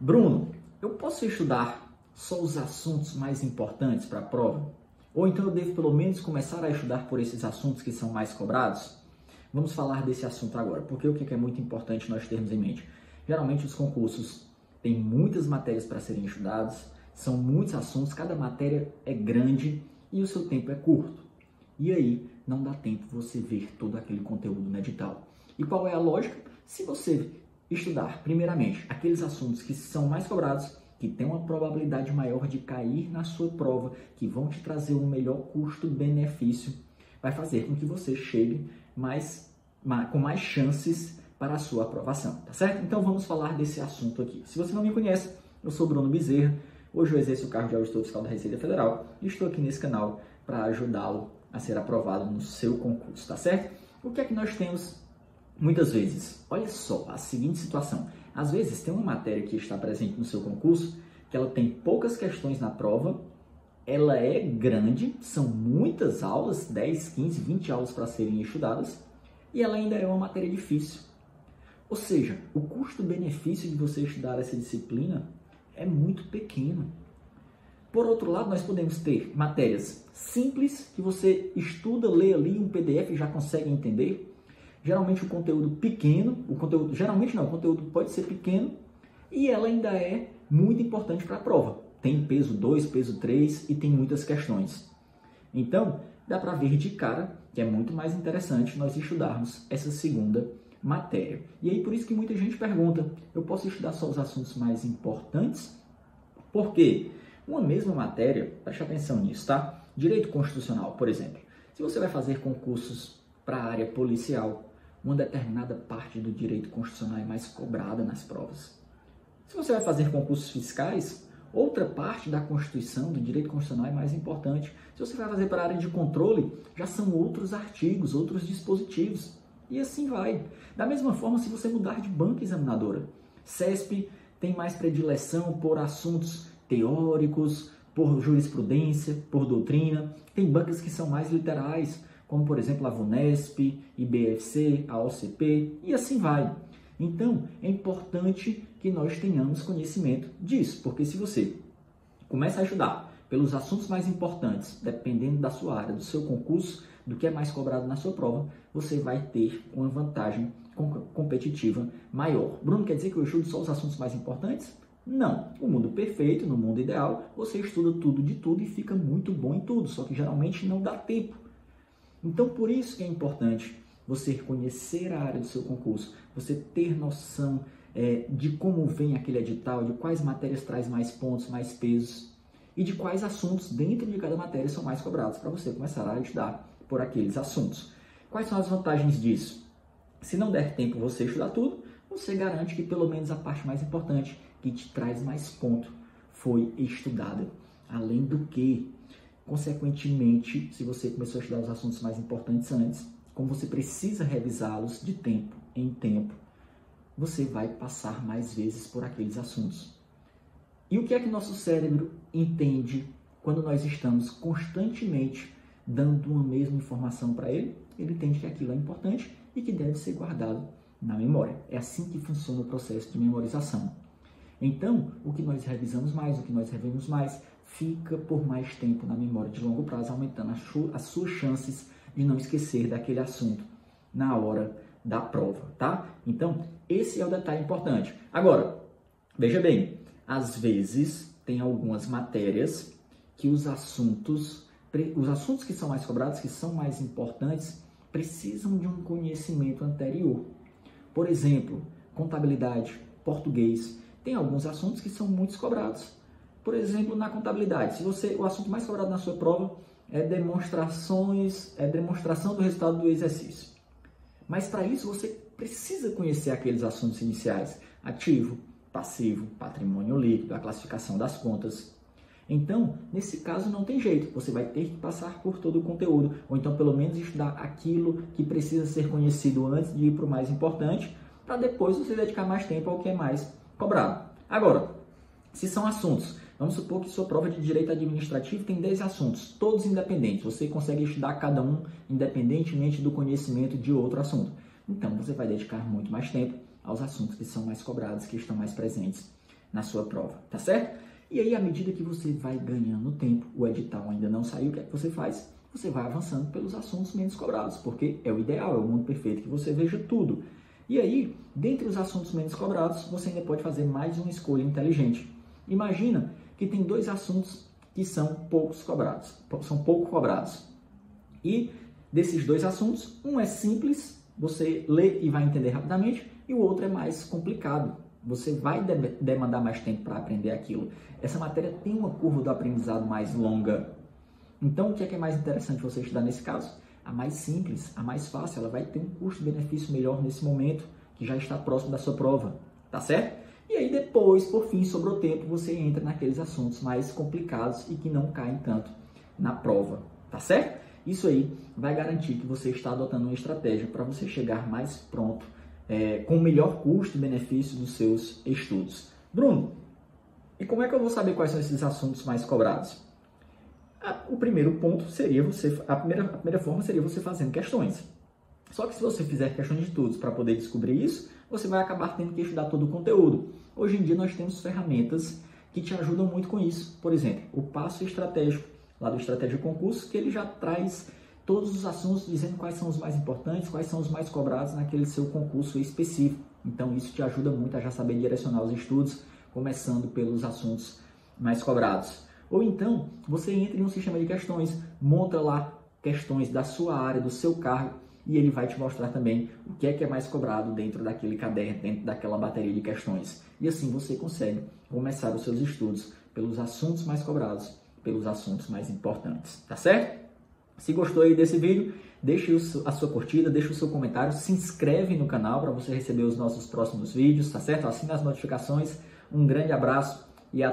Bruno, eu posso estudar só os assuntos mais importantes para a prova? Ou então eu devo pelo menos começar a estudar por esses assuntos que são mais cobrados? Vamos falar desse assunto agora, porque o que é muito importante nós termos em mente? Geralmente os concursos têm muitas matérias para serem estudadas, são muitos assuntos, cada matéria é grande e o seu tempo é curto. E aí não dá tempo você ver todo aquele conteúdo no edital. E qual é a lógica? Se você estudar, primeiramente, aqueles assuntos que são mais cobrados, que têm uma probabilidade maior de cair na sua prova, que vão te trazer um melhor custo-benefício, vai fazer com que você chegue mais, com mais chances para a sua aprovação, tá certo? Então vamos falar desse assunto aqui. Se você não me conhece, eu sou Bruno Bezerra, hoje eu exerço o cargo de auditor fiscal da Receita Federal e estou aqui nesse canal para ajudá-lo a ser aprovado no seu concurso, tá certo? O que é que nós temos Muitas vezes, olha só a seguinte situação: às vezes tem uma matéria que está presente no seu concurso que ela tem poucas questões na prova, ela é grande, são muitas aulas 10, 15, 20 aulas para serem estudadas e ela ainda é uma matéria difícil. Ou seja, o custo-benefício de você estudar essa disciplina é muito pequeno. Por outro lado, nós podemos ter matérias simples que você estuda, lê ali um PDF e já consegue entender geralmente o conteúdo pequeno, o conteúdo geralmente não, o conteúdo pode ser pequeno e ela ainda é muito importante para a prova. Tem peso 2, peso 3 e tem muitas questões. Então, dá para ver de cara que é muito mais interessante nós estudarmos essa segunda matéria. E aí por isso que muita gente pergunta: eu posso estudar só os assuntos mais importantes? Por quê? Uma mesma matéria, preste atenção nisso, tá? Direito constitucional, por exemplo. Se você vai fazer concursos para a área policial, uma determinada parte do direito constitucional é mais cobrada nas provas. Se você vai fazer concursos fiscais, outra parte da Constituição, do direito constitucional é mais importante. Se você vai fazer para a área de controle, já são outros artigos, outros dispositivos. E assim vai. Da mesma forma, se você mudar de banca examinadora, CESP tem mais predileção por assuntos teóricos, por jurisprudência, por doutrina. Tem bancas que são mais literais, como por exemplo a VUNESP, IBFC, a OCP e assim vai. Então, é importante que nós tenhamos conhecimento disso, porque se você começa a estudar pelos assuntos mais importantes, dependendo da sua área, do seu concurso, do que é mais cobrado na sua prova, você vai ter uma vantagem competitiva maior. Bruno, quer dizer que eu estudo só os assuntos mais importantes? Não. No mundo perfeito, no mundo ideal, você estuda tudo de tudo e fica muito bom em tudo, só que geralmente não dá tempo. Então, por isso que é importante você conhecer a área do seu concurso, você ter noção é, de como vem aquele edital, de quais matérias traz mais pontos, mais pesos e de quais assuntos dentro de cada matéria são mais cobrados para você começar a estudar por aqueles assuntos. Quais são as vantagens disso? Se não der tempo você estudar tudo, você garante que pelo menos a parte mais importante, que te traz mais ponto, foi estudada. Além do que, Consequentemente, se você começou a estudar os assuntos mais importantes antes, como você precisa revisá-los de tempo em tempo, você vai passar mais vezes por aqueles assuntos. E o que é que nosso cérebro entende quando nós estamos constantemente dando uma mesma informação para ele? Ele entende que aquilo é importante e que deve ser guardado na memória. É assim que funciona o processo de memorização. Então, o que nós revisamos mais, o que nós revemos mais, fica por mais tempo na memória de longo prazo, aumentando as suas chances de não esquecer daquele assunto na hora da prova, tá? Então, esse é o detalhe importante. Agora, veja bem, às vezes tem algumas matérias que os assuntos, os assuntos que são mais cobrados, que são mais importantes, precisam de um conhecimento anterior. Por exemplo, contabilidade, português, tem alguns assuntos que são muito cobrados. Por exemplo, na contabilidade, se você o assunto mais cobrado na sua prova é demonstrações, é demonstração do resultado do exercício. Mas para isso você precisa conhecer aqueles assuntos iniciais: ativo, passivo, patrimônio líquido, a classificação das contas. Então, nesse caso não tem jeito, você vai ter que passar por todo o conteúdo, ou então pelo menos estudar aquilo que precisa ser conhecido antes de ir para o mais importante, para depois você dedicar mais tempo ao que é mais cobrado. Agora, se são assuntos Vamos supor que sua prova de direito administrativo tem 10 assuntos, todos independentes. Você consegue estudar cada um independentemente do conhecimento de outro assunto. Então, você vai dedicar muito mais tempo aos assuntos que são mais cobrados, que estão mais presentes na sua prova, tá certo? E aí, à medida que você vai ganhando tempo, o edital ainda não saiu, o que é que você faz? Você vai avançando pelos assuntos menos cobrados, porque é o ideal, é o mundo perfeito que você veja tudo. E aí, dentre os assuntos menos cobrados, você ainda pode fazer mais uma escolha inteligente. Imagina que tem dois assuntos que são poucos cobrados, são pouco cobrados. E desses dois assuntos, um é simples, você lê e vai entender rapidamente, e o outro é mais complicado. Você vai demandar mais tempo para aprender aquilo. Essa matéria tem uma curva do aprendizado mais longa. Então, o que é, que é mais interessante você estudar nesse caso? A mais simples, a mais fácil, ela vai ter um custo-benefício melhor nesse momento, que já está próximo da sua prova, tá certo? E aí depois, por fim, sobrou tempo, você entra naqueles assuntos mais complicados e que não caem tanto na prova, tá certo? Isso aí vai garantir que você está adotando uma estratégia para você chegar mais pronto, é, com o melhor custo e benefício dos seus estudos. Bruno, e como é que eu vou saber quais são esses assuntos mais cobrados? O primeiro ponto seria você, a primeira, a primeira forma seria você fazendo questões. Só que se você fizer questões de estudos para poder descobrir isso, você vai acabar tendo que estudar todo o conteúdo. Hoje em dia nós temos ferramentas que te ajudam muito com isso. Por exemplo, o passo estratégico, lá do Estratégia Concurso, que ele já traz todos os assuntos dizendo quais são os mais importantes, quais são os mais cobrados naquele seu concurso específico. Então isso te ajuda muito a já saber direcionar os estudos, começando pelos assuntos mais cobrados. Ou então, você entra em um sistema de questões, monta lá questões da sua área, do seu cargo, e ele vai te mostrar também o que é que é mais cobrado dentro daquele caderno, dentro daquela bateria de questões. E assim você consegue começar os seus estudos pelos assuntos mais cobrados, pelos assuntos mais importantes, tá certo? Se gostou aí desse vídeo, deixe a sua curtida, deixe o seu comentário, se inscreve no canal para você receber os nossos próximos vídeos, tá certo? Assina as notificações. Um grande abraço